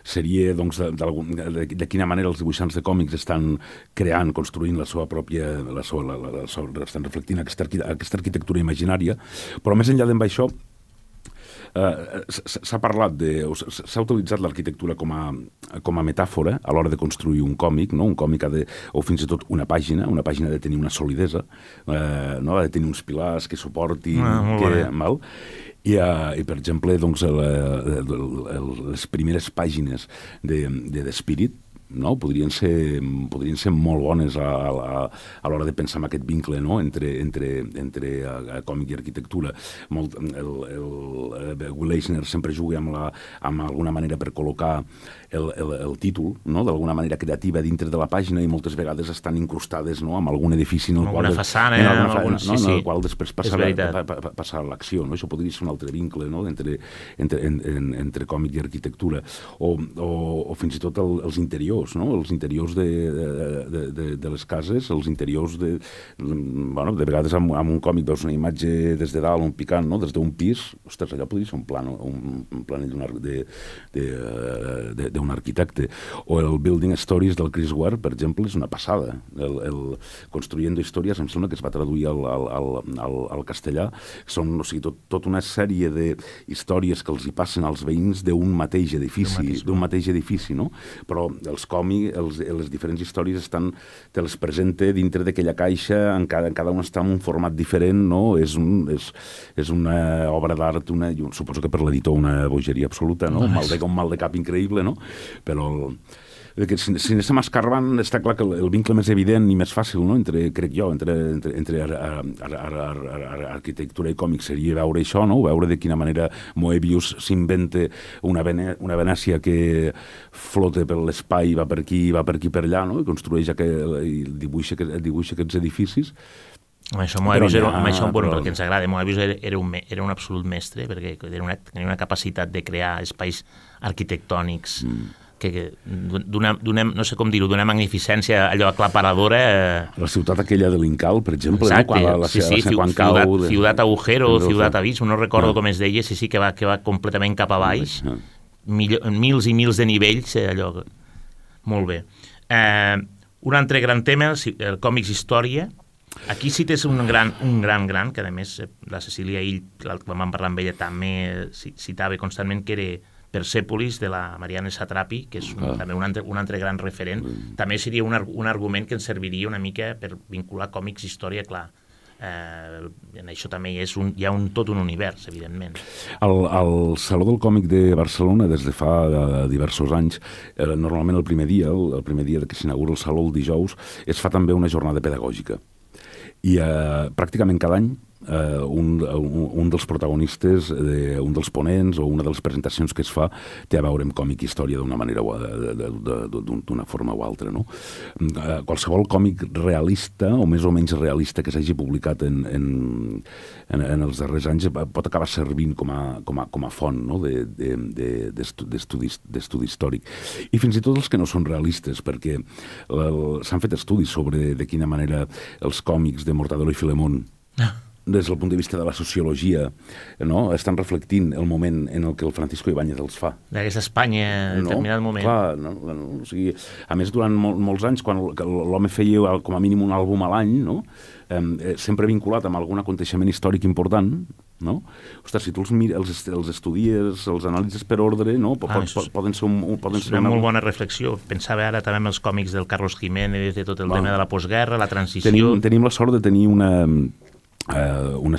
[SPEAKER 3] seria doncs, de, de, de, de quina manera els dibuixants de còmics estan creant, construint la seva pròpia, la seva, la, la, la, estan reflectint aquesta, aquesta arquitectura imaginària, però més enllà d'això, eh, s'ha parlat de... s'ha utilitzat l'arquitectura com, a, com a metàfora a l'hora de construir un còmic, no? un còmic ha de, o fins i tot una pàgina, una pàgina ha de tenir una solidesa, eh, no? ha de tenir uns pilars que suportin...
[SPEAKER 1] Ah,
[SPEAKER 3] que, mal, i, uh, i per exemple, doncs, el, el, el, les primeres pàgines de, de The no? podrien, ser, podrien ser molt bones a, a, a l'hora de pensar en aquest vincle no? entre, entre, entre a, a còmic i arquitectura. Molt, el, el, el Will Eisner sempre juga amb, la, amb alguna manera per col·locar el, el, el títol, no? d'alguna manera creativa dintre de la pàgina i moltes vegades estan incrustades no? amb algun edifici en el qual...
[SPEAKER 1] Façana, en, alguna, algun, no?
[SPEAKER 3] sí, sí. en el qual després passarà, pa, pa, passar l'acció. No? Això podria ser un altre vincle no? entre, entre, en, en, entre còmic i arquitectura. O, o, o fins i tot el, els interiors, no? els interiors de, de, de, de les cases, els interiors de... Bueno, de vegades amb, amb un còmic veus una imatge des de dalt, un picant, no? des d'un pis, ostres, allò podria ser un, plano, un, un planell de, de, de, de, d'un arquitecte. O el Building Stories del Chris Ware, per exemple, és una passada. El, el Construyendo Històries em sembla que es va traduir al, al, al, al, al castellà. Són, o sigui, tot, tot una sèrie de històries que els hi passen als veïns d'un mateix edifici, d'un mateix edifici, no? Però el els còmics, els, les diferents històries estan, te les presenta dintre d'aquella caixa, en cada, en cada una està en un format diferent, no? És, un, és, és una obra d'art, una, suposo que per l'editor una bogeria absoluta, no? Un mal de, un mal de cap increïble, no? Però que si, si anem escarbant, està clar que el, el vincle més evident i més fàcil, no? entre, crec jo, entre, entre, entre ar, ar, ar, ar, arquitectura i còmic seria veure això, no? veure de quina manera Moebius s'inventa una, Vene, una Venècia que flota per l'espai, va per aquí, va per aquí, per allà, no? i construeix aquell, i dibuixa, dibuixa aquests edificis,
[SPEAKER 1] amb això Moebius era, amb això, bueno, però... perquè ens agrada, Moebius era, era, un, era un absolut mestre, perquè era una, tenia una capacitat de crear espais arquitectònics mm que, que d'una, no sé com dir-ho, d'una magnificència allò aclaparadora. Eh...
[SPEAKER 3] La ciutat aquella de l'Incal, per exemple,
[SPEAKER 1] Exacte,
[SPEAKER 3] no?
[SPEAKER 1] quan la, la, sí, sí, quan ciutat, cau... De... Ciutat Agujero, Ciutat Abismo, no recordo ah. com es deia, sí, sí, que va, que va completament cap a baix, ah. Mil, mils i mils de nivells, eh, allò... Molt bé. Eh, un altre gran tema, el, el còmics història, Aquí sí tens un gran, un gran, gran, que a més eh, la Cecília Ill, quan vam parlar amb ella, també citava constantment que era Persepolis de la Mariana Satrapi, que és un, ah. també un altre, un altre gran referent. Mm. També seria un, un argument que ens serviria una mica per vincular còmics i història, clar. Eh, en això també hi, és un, hi ha un, tot un univers, evidentment.
[SPEAKER 3] El, el Saló del Còmic de Barcelona, des de fa uh, diversos anys, eh, normalment el primer dia, el, el primer dia que s'inaugura el Saló el dijous, es fa també una jornada pedagògica. I eh, pràcticament cada any eh, un, un, un dels protagonistes, de, un dels ponents o una de les presentacions que es fa té a veure amb còmic història d'una manera o d'una forma o altra. No? Eh, qualsevol còmic realista o més o menys realista que s'hagi publicat en, en, en, en els darrers anys pot acabar servint com a, com a, com a font no? d'estudi de, de, històric. I fins i tot els que no són realistes, perquè s'han fet estudis sobre de quina manera els còmics de Mortadelo i Filemón ah des del punt de vista de la sociologia, no? estan reflectint el moment en el que el Francisco Ibáñez els fa.
[SPEAKER 1] D'aquesta Espanya en no? determinat moment.
[SPEAKER 3] Clar, no? no? O sigui, a més, durant mol, molts anys, quan l'home feia com a mínim un àlbum a l'any, no? eh, sempre vinculat amb algun aconteixement històric important, no? Ostres, si tu els, els, els estudies, els analitzes per ordre, no? Pot, ah, pot, poden ser un... Poden
[SPEAKER 1] ser una, una molt bona reflexió. Pensava ara també en els còmics del Carlos Jiménez, de tot el bueno, tema de la postguerra, la transició...
[SPEAKER 3] Tenim, tenim la sort de tenir una, eh, una,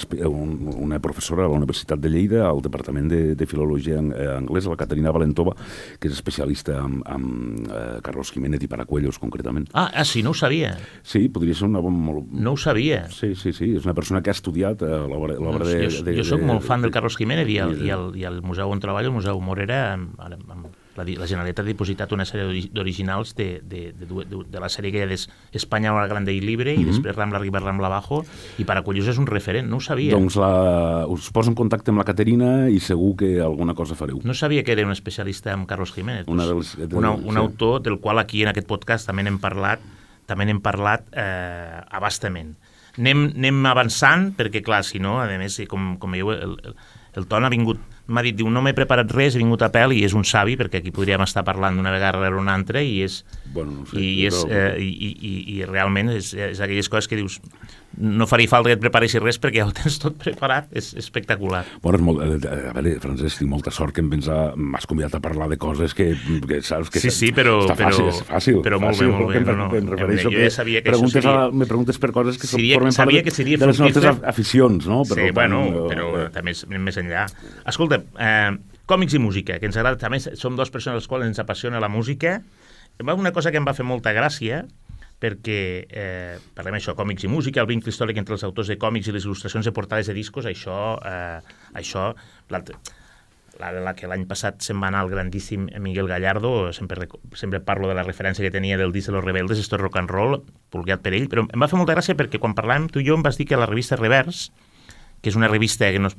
[SPEAKER 3] una professora a la Universitat de Lleida, al Departament de, de Filologia eh, Anglesa, la Caterina Valentova, que és especialista en, en eh, Carlos Jiménez i Paracuellos, concretament.
[SPEAKER 1] Ah, ah, sí, no ho sabia.
[SPEAKER 3] Sí, podria ser una bona... Molt...
[SPEAKER 1] No ho sabia.
[SPEAKER 3] Sí, sí, sí, és una persona que ha estudiat eh, l'obra no, de,
[SPEAKER 1] jo, de... Jo sóc molt fan del Carlos Jiménez i el, i el, i el museu on treballo, el Museu Morera, amb, amb la, la Generalitat ha dipositat una sèrie d'originals de, de, de, de, de la sèrie que ha d'Espanya la Grande i Libre mm -hmm. i després Rambla Riba, Rambla Abajo i per Acollós és un referent, no ho sabia.
[SPEAKER 3] Doncs la, us poso en contacte amb la Caterina i segur que alguna cosa fareu.
[SPEAKER 1] No sabia que era un especialista en Carlos Jiménez. Una dels, de, una, un sí. autor del qual aquí en aquest podcast també n'hem parlat també n'hem parlat eh, abastament. Anem, anem avançant, perquè clar, si no, a més, com, com veieu, el, el, el Ton ha vingut m'ha dit, diu, no m'he preparat res, he vingut a pèl i és un savi, perquè aquí podríem estar parlant d'una vegada rere una altra i és,
[SPEAKER 3] bueno, no sé,
[SPEAKER 1] i, és, eh, i, i, i realment és, és aquelles coses que dius no faria falta que et preparessis res perquè ja ho tens tot preparat, és espectacular.
[SPEAKER 3] Bueno, és molt, eh, a veure, Francesc, tinc molta sort que em vens a... m'has convidat a parlar de coses que, que saps que...
[SPEAKER 1] Sí, sí, però...
[SPEAKER 3] Està fàcil,
[SPEAKER 1] però,
[SPEAKER 3] és fàcil.
[SPEAKER 1] Però molt
[SPEAKER 3] fàcil,
[SPEAKER 1] bé, molt bé.
[SPEAKER 3] No, no, em refereixo
[SPEAKER 1] jo ja sabia que
[SPEAKER 3] preguntes
[SPEAKER 1] això seria...
[SPEAKER 3] A, me preguntes per coses que
[SPEAKER 1] seria,
[SPEAKER 3] formen
[SPEAKER 1] sabia
[SPEAKER 3] part
[SPEAKER 1] que seria
[SPEAKER 3] de les nostres aficions, no?
[SPEAKER 1] Però, sí, bueno, però eh, també és més enllà. Escolta, eh, còmics i música, que ens agrada, també som dues persones als quals ens apassiona la música. Una cosa que em va fer molta gràcia, perquè eh, parlem això, còmics i música, el vincle històric entre els autors de còmics i les il·lustracions de portades de discos, això, eh, això la, la que l'any passat se'n va anar el grandíssim Miguel Gallardo, sempre, sempre parlo de la referència que tenia del disc de los rebeldes, esto rock and roll, pulgat per ell, però em va fer molta gràcia perquè quan parlàvem tu i jo em vas dir que la revista Revers, que és una revista que no,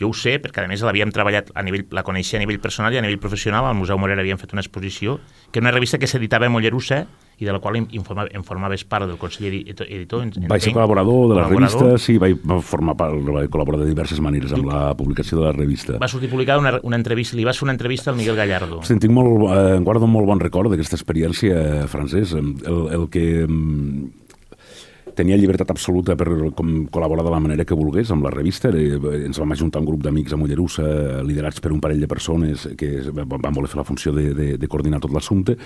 [SPEAKER 1] jo ho sé, perquè a més l'havíem treballat a nivell, la coneixia a nivell personal i a nivell professional, al Museu Morera havíem fet una exposició, que era una revista que s'editava a Mollerussa i de la qual informava, en formaves part del Consell Editor. En,
[SPEAKER 3] vaig ser col·laborador de la col·laborador. revista, sí, vaig formar part, vaig col·laborar de diverses maneres amb la publicació de la revista.
[SPEAKER 1] Va sortir publicada una, una entrevista, li vas fer una entrevista al Miguel Gallardo.
[SPEAKER 3] Sí, tinc molt, eh, guardo molt bon record d'aquesta experiència, Francesc. El, el que tenia llibertat absoluta per com, col·laborar de la manera que volgués amb la revista. Eh, ens vam ajuntar un grup d'amics a Mollerussa, liderats per un parell de persones que van voler fer la funció de, de, de coordinar tot l'assumpte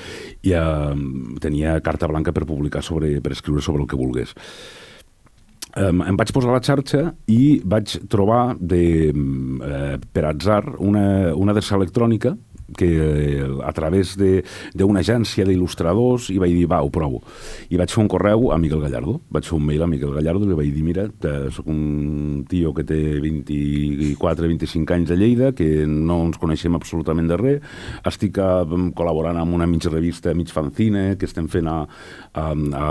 [SPEAKER 3] i eh, tenia carta blanca per publicar sobre, per escriure sobre el que volgués. Em vaig posar a la xarxa i vaig trobar de, eh, per atzar una, una adreça electrònica que eh, a través d'una agència d'il·lustradors i vaig dir, va, ho provo. I vaig fer un correu a Miguel Gallardo, vaig fer un mail a Miguel Gallardo i li vaig dir, mira, soc un tio que té 24-25 anys a Lleida, que no ens coneixem absolutament de res, estic eh, col·laborant amb una mig revista, mig fanzine, que estem fent a, a, a,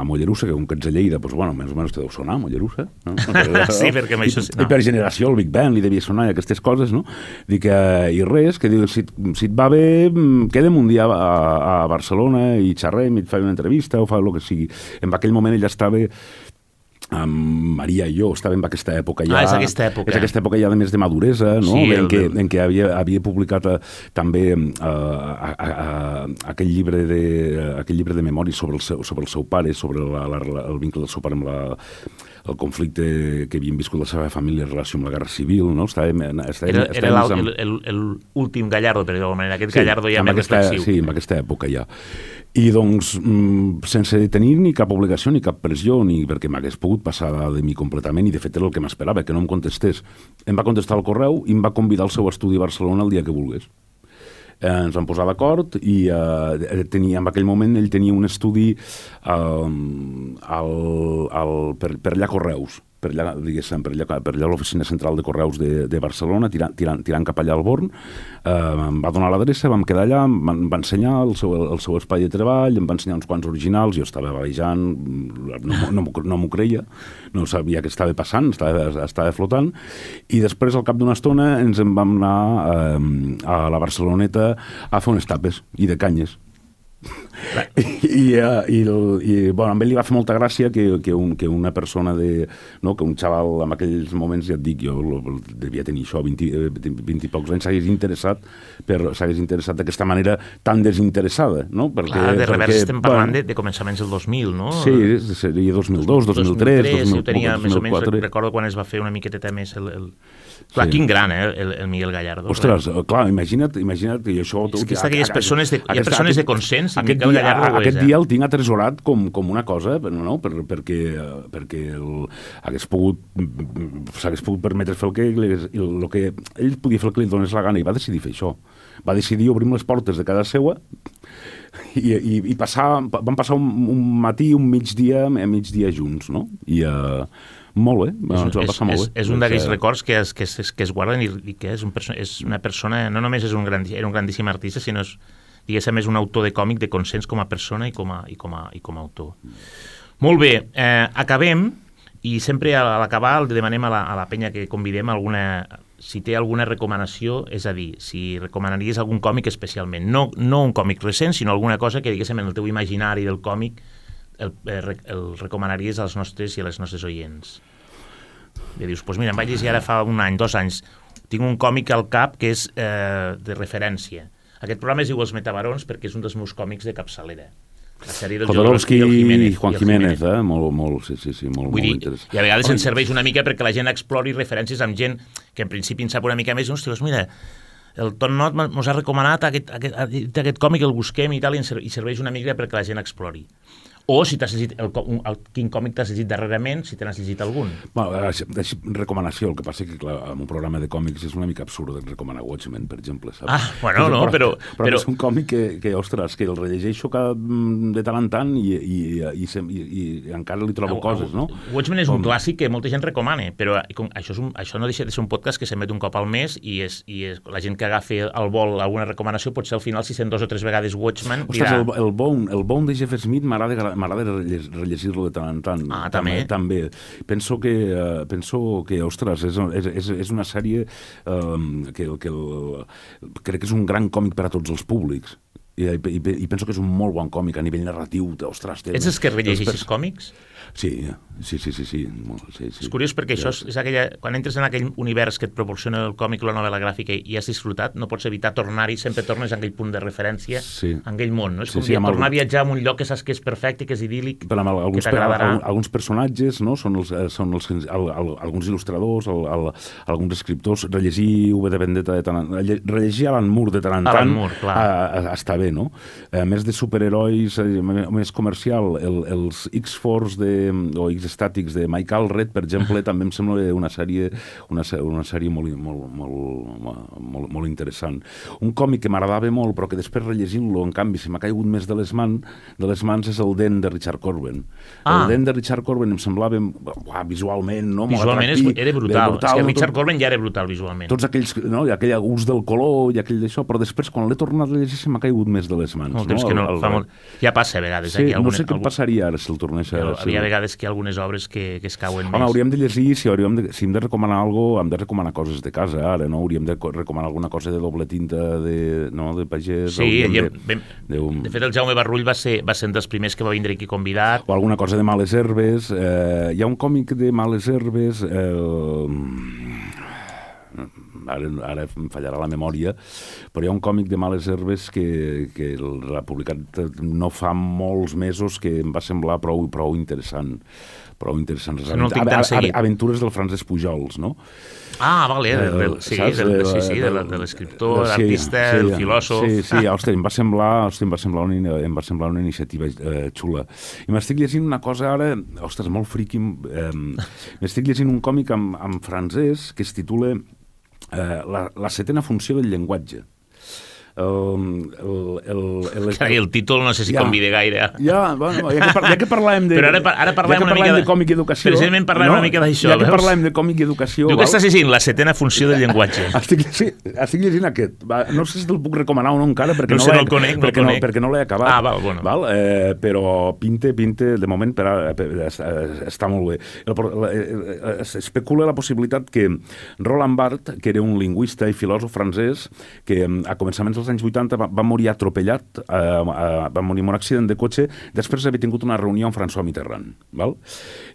[SPEAKER 3] a Mollerussa, que com que ets a Lleida, doncs, bueno, més o menys te deu sonar, Mollerussa. No?
[SPEAKER 1] sí, perquè amb això...
[SPEAKER 3] No. I per generació el Big Bang li devia sonar i aquestes coses, no? Dic, eh, i res, que diu, si si et va bé, mm, quedem un dia a, a Barcelona i xerrem i et faig una entrevista o fa el que sigui. En aquell moment ella estava amb Maria i jo estàvem en aquesta època ja...
[SPEAKER 1] Ah, és aquesta època.
[SPEAKER 3] És aquesta època ja de més de maduresa, no?
[SPEAKER 1] Sí,
[SPEAKER 3] en,
[SPEAKER 1] el,
[SPEAKER 3] què, en què havia, havia publicat uh, també uh, a, a, a, aquell llibre de, aquell llibre de memòries sobre el seu, sobre el seu pare, sobre la, la, el vincle del seu pare amb la, el conflicte que havien viscut la seva família en relació amb la Guerra Civil, no? Estàvem, estàvem,
[SPEAKER 1] era estàvem era l'últim Gallardo, per dir-ho manera, aquest sí, Gallardo ja més
[SPEAKER 3] aquesta,
[SPEAKER 1] reflexiu.
[SPEAKER 3] Sí, en aquesta època ja. I doncs, mm, sense tenir ni cap obligació ni cap pressió, ni perquè m'hagués pogut passar de mi completament, i de fet era el que m'esperava, que no em contestés. Em va contestar el correu i em va convidar al seu estudi a Barcelona el dia que volgués eh, ens vam posar d'acord i eh, tenia, en aquell moment ell tenia un estudi eh, al, al, per, per allà Correus, per allà, diguéssim, per allà, per allà l'oficina central de Correus de, de Barcelona, tirant, tirant, tirant cap allà al Born. Eh, em va donar l'adreça, vam quedar allà, em va, em va ensenyar el seu, el seu espai de treball, em va ensenyar uns quants originals, jo estava barejant, no, no, no m'ho creia, no sabia què estava passant, estava, estava flotant, i després, al cap d'una estona, ens en vam anar eh, a la Barceloneta a fer unes tapes i de canyes. I, i, uh, i, i bueno, amb ell li va fer molta gràcia que, que, un, que una persona de, no, que un xaval en aquells moments, ja et dic, jo devia tenir això, 20, 20, 20 i pocs anys, s'hagués interessat per s'hagués interessat d'aquesta manera tan desinteressada, no?
[SPEAKER 1] Perquè, Clar, de revers perquè, estem parlant bueno, de, de començaments del 2000, no?
[SPEAKER 3] Sí, seria 2002, 2003, 2003 2004.
[SPEAKER 1] Jo tenia, 2004. més o menys, recordo quan es va fer una miqueteta més el, el, Clar, sí. quin gran, eh, el, el Miguel Gallardo.
[SPEAKER 3] Ostres, eh? clar, imagina't, imagina't que això...
[SPEAKER 1] És que és d'aquelles persones, de, hi ha persones de consens,
[SPEAKER 3] aquest, Miguel dia, Gallardo aquest és, eh? dia el tinc atresorat com, com una cosa, no? Per, perquè, perquè el, hagués pogut s'hagués pogut permetre fer el que, el, el que ell podia fer el que li donés la gana i va decidir fer això. Va decidir obrir les portes de cada seua i, i, i passar, van passar un, un matí, un migdia, a migdia junts, no? I, uh, molt bé, és, ens va passar molt
[SPEAKER 1] és, bé. És un d'aquells records que es, que, es, que es guarden i, i que és, un és una persona, no només és un gran, era un grandíssim artista, sinó és, diguéssim, és un autor de còmic de consens com a persona i com a, i com a, i com a autor. Molt bé, eh, acabem i sempre a l'acabar el demanem a la, a la penya que convidem alguna, si té alguna recomanació, és a dir, si recomanaries algun còmic especialment, no, no un còmic recent, sinó alguna cosa que, diguéssim, en el teu imaginari del còmic el, el, el recomanaries als nostres i a les nostres oients? I dius, doncs pues mira, em vaig llegir ara fa un any, dos anys, tinc un còmic al cap que és eh, de referència. Aquest programa es diu Els Metabarons perquè és un dels meus còmics de capçalera.
[SPEAKER 3] Jodorowsky i, Jiménez, Juan Jiménez, Jiménez, eh? Molt, molt, sí, sí, sí, molt, Vull molt
[SPEAKER 1] dir, I a vegades ens serveix una mica perquè la gent explori referències amb gent que en principi en sap una mica més, hòstia, doncs mira, el Ton Not ens ha recomanat aquest, aquest, aquest, aquest còmic, el busquem i tal, i serveix una mica perquè la gent explori o si t'has llegit el, el, quin còmic t'has llegit darrerament, si te n'has llegit algun.
[SPEAKER 3] Bueno, així, recomanació, el que passa que clar, en un programa de còmics és una mica absurd recomanar Watchmen, per exemple. Saps?
[SPEAKER 1] Ah, bueno, no, però...
[SPEAKER 3] Però, però, és un còmic que, que, ostres, que el rellegeixo cada, mm, de tant en tant i, i, i, i, i, i encara li trobo el, coses, no?
[SPEAKER 1] Watchmen és Com... un clàssic que molta gent recomana, però com, això, és un, això no deixa de ser un podcast que s'emet un cop al mes i, és, i és, la gent que agafi al vol alguna recomanació potser al final si sent dos o tres vegades Watchmen
[SPEAKER 3] Ostres, dirà... el, el, bon, el bon de Jeff Smith m'agrada rellegir-lo de tant en tant.
[SPEAKER 1] Ah, també?
[SPEAKER 3] També. Penso que, uh, penso que ostres, és, és, és una sèrie uh, que, que el, crec que és un gran còmic per a tots els públics I, i, i penso que és un molt bon còmic a nivell narratiu. Ostres, té,
[SPEAKER 1] Ets els que
[SPEAKER 3] els
[SPEAKER 1] rellegeixes
[SPEAKER 3] pers-
[SPEAKER 1] còmics?
[SPEAKER 3] Sí, sí, sí, sí, sí, molt, sí, sí.
[SPEAKER 1] És curiós perquè això és, és aquella... Quan entres en aquell univers que et proporciona el còmic o la novel·la gràfica i has disfrutat, no pots evitar tornar-hi, sempre tornes a aquell punt de referència,
[SPEAKER 3] Sí.
[SPEAKER 1] a aquell món, no? És
[SPEAKER 3] Sí,
[SPEAKER 1] com
[SPEAKER 3] sí, amb
[SPEAKER 1] tornar
[SPEAKER 3] el-
[SPEAKER 1] a viatjar a un lloc que saps que és perfecte, que és idíl·lic,
[SPEAKER 3] però amb
[SPEAKER 1] que
[SPEAKER 3] alguns, per,
[SPEAKER 1] t'agradarà.
[SPEAKER 3] al- alguns personatges, no? són, els, eh, són els, el, el, alguns il·lustradors, el, el, alguns escriptors, rellegir V de Vendetta de tant rellegir Alan Moore de tant en
[SPEAKER 1] Alan
[SPEAKER 3] tant
[SPEAKER 1] Moore, clar.
[SPEAKER 3] a, a, està bé, no? A més de superherois, eh, més comercial, el, els X-Force de, o X-Statics de Mike Allred, per exemple, també em sembla una sèrie, una, una sèrie molt, molt, molt, molt, molt interessant. Un còmic que m'agradava molt, però que després rellegint-lo, en canvi, se m'ha caigut més de les, man, de les mans, és el Dent de Richard Corben.
[SPEAKER 1] Ah.
[SPEAKER 3] El Dent de Richard Corben em semblava uah, visualment, no? Molt
[SPEAKER 1] Visualment és, era brutal.
[SPEAKER 3] bé,
[SPEAKER 1] és que
[SPEAKER 3] no?
[SPEAKER 1] Richard
[SPEAKER 3] Tot-
[SPEAKER 1] Corben ja era brutal visualment.
[SPEAKER 3] tots aquells, no? I aquell ús del color i aquell d'això, però després, quan l'he tornat a llegir, se m'ha caigut més de les mans.
[SPEAKER 1] Molt temps que no,
[SPEAKER 3] El- el-
[SPEAKER 1] fa molt... Ja passa a vegades.
[SPEAKER 3] Sí,
[SPEAKER 1] eh, que
[SPEAKER 3] no
[SPEAKER 1] alguna-
[SPEAKER 3] sé què
[SPEAKER 1] algun-
[SPEAKER 3] passaria ara si el tornés a...
[SPEAKER 1] Hi ha vegades que hi ha algunes obres que, que es cauen
[SPEAKER 3] Home,
[SPEAKER 1] més.
[SPEAKER 3] hauríem de llegir, si, hauríem de, si hem de recomanar alguna hem de recomanar coses de casa, ara, no? Hauríem de co- recomanar alguna cosa de doble tinta de, no, de pagès.
[SPEAKER 1] Sí, i,
[SPEAKER 3] de,
[SPEAKER 1] ben,
[SPEAKER 3] de, un,
[SPEAKER 1] de fet el Jaume Barrull va ser, va ser un dels primers que va vindre aquí convidat.
[SPEAKER 3] o alguna cosa de Males Herbes. Eh, hi ha un còmic de Males Herbes... Eh, ara, ara em fallarà la memòria, però hi ha un còmic de Males Herbes que, que l'ha publicat no fa molts mesos que em va semblar prou, prou interessant prou interessant.
[SPEAKER 1] No el tinc tan seguit.
[SPEAKER 3] Aventures del Francesc Pujols, no?
[SPEAKER 1] Ah, vale, del, del, sí,
[SPEAKER 3] saps?
[SPEAKER 1] del,
[SPEAKER 3] De-
[SPEAKER 1] sí, sí, de,
[SPEAKER 3] de-
[SPEAKER 1] de l'escriptor,
[SPEAKER 3] de-
[SPEAKER 1] l'artista, el filòsof.
[SPEAKER 3] Sí, sí, hosti, em va semblar, hosti, em va semblar, una, em va semblar una iniciativa eh, xula. I m'estic llegint una cosa ara, ostres, molt friqui, eh, m'estic llegint un còmic en, en francès que es titula eh, la, la setena funció del llenguatge. Um, el, el, el, el,
[SPEAKER 1] Carai, el títol no sé si
[SPEAKER 3] Ja.
[SPEAKER 1] convida gaire.
[SPEAKER 3] ja, bueno, ja, que, par ja que parlàvem de...
[SPEAKER 1] Però ara ara parlem
[SPEAKER 3] ja
[SPEAKER 1] una mica
[SPEAKER 3] parlem
[SPEAKER 1] de-
[SPEAKER 3] de còmic i educació...
[SPEAKER 1] Precisament parlem una mica d'això,
[SPEAKER 3] Ja que
[SPEAKER 1] veus?
[SPEAKER 3] parlem de còmic i educació...
[SPEAKER 1] Diu que estàs llegint la setena funció del llenguatge.
[SPEAKER 3] Estic, sí, estic llegint aquest. Va, no sé si te'l puc recomanar o no encara, perquè
[SPEAKER 1] No
[SPEAKER 3] no,
[SPEAKER 1] sé,
[SPEAKER 3] l'he-
[SPEAKER 1] no el conec, no
[SPEAKER 3] perquè,
[SPEAKER 1] conec.
[SPEAKER 3] no, perquè no l'he acabat.
[SPEAKER 1] Ah, val, bueno.
[SPEAKER 3] Val? Eh, però pinte, pinte, de moment per, a- per, està, molt bé. El, eh, eh, es especula la possibilitat que Roland Barthes, que era un lingüista i filòsof francès, que mm, a començaments dels anys 80 va, va morir atropellat, eh, eh, va morir en un accident de cotxe, després d'haver tingut una reunió amb François Mitterrand. Val?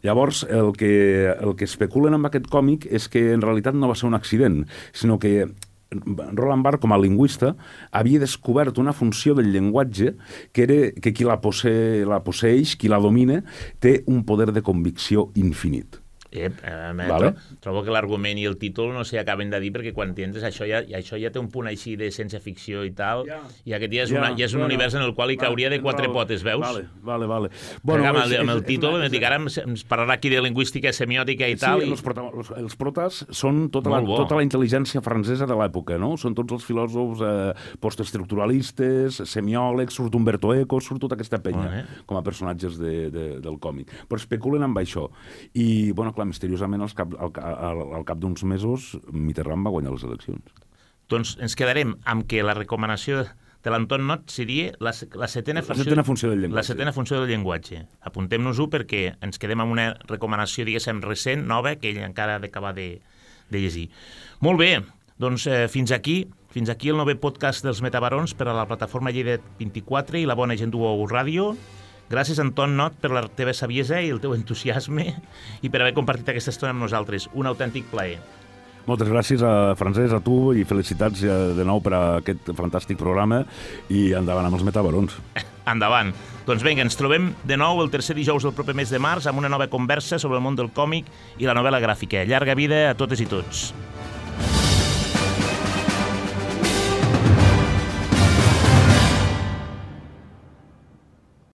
[SPEAKER 3] Llavors, el que, el que especulen amb aquest còmic és que en realitat no va ser un accident, sinó que Roland Barthes, com a lingüista, havia descobert una funció del llenguatge que era que qui la, posse, la posseix, qui la domina, té un poder de convicció infinit.
[SPEAKER 1] Eh, eh,
[SPEAKER 3] Vale.
[SPEAKER 1] vale. Trobo que l'argument i el títol no s'hi acaben de dir perquè quan entres això ja, això ja té un punt així de ciència ficció i tal,
[SPEAKER 3] Ja.
[SPEAKER 1] i aquest ja és, una, ja és un
[SPEAKER 3] bueno,
[SPEAKER 1] univers en el qual hi
[SPEAKER 3] vale,
[SPEAKER 1] cauria de
[SPEAKER 3] tens
[SPEAKER 1] quatre
[SPEAKER 3] raó.
[SPEAKER 1] potes, veus?
[SPEAKER 3] Vale, vale, vale.
[SPEAKER 1] Bueno, amb, el,
[SPEAKER 3] és-
[SPEAKER 1] amb el
[SPEAKER 3] és-
[SPEAKER 1] títol,
[SPEAKER 3] és
[SPEAKER 1] em dic, ara ens, ens parlarà aquí de lingüística semiòtica i
[SPEAKER 3] Sí,
[SPEAKER 1] tal. i...
[SPEAKER 3] els, prota els, els protes són tota la,
[SPEAKER 1] bo.
[SPEAKER 3] tota la intel·ligència francesa de l'època, no? Són tots els filòsofs eh, postestructuralistes, semiòlegs, surt Umberto Eco, surt tota aquesta penya
[SPEAKER 1] Molt bé.
[SPEAKER 3] com a personatges de, de, del còmic. Però especulen amb això. I, bueno, clar, misteriosament, als cap, al, al, al cap d'uns mesos, Mitterrand va guanyar les eleccions.
[SPEAKER 1] Doncs ens quedarem amb que la recomanació de l'Anton Not seria la, la setena
[SPEAKER 3] La setena funció del llenguatge.
[SPEAKER 1] La setena funció del llenguatge. Apuntem-nos-ho perquè ens quedem amb una recomanació, diguéssim, recent, nova, que ell encara ha d'acabar de, de llegir. Molt bé, doncs eh, fins aquí fins aquí el nou podcast dels Metabarons per a la plataforma Lleida 24 i la bona gent d'UOU Ràdio. Gràcies, Anton Not, per la teva saviesa i el teu entusiasme i per haver compartit aquesta estona amb nosaltres. Un autèntic plaer.
[SPEAKER 3] Moltes gràcies a Francesc, a tu, i felicitats de nou per a aquest fantàstic programa i endavant amb els metabarons.
[SPEAKER 1] Endavant. Doncs vinga, ens trobem de nou el tercer dijous del proper mes de març amb una nova conversa sobre el món del còmic i la novel·la gràfica. Llarga vida a totes i tots.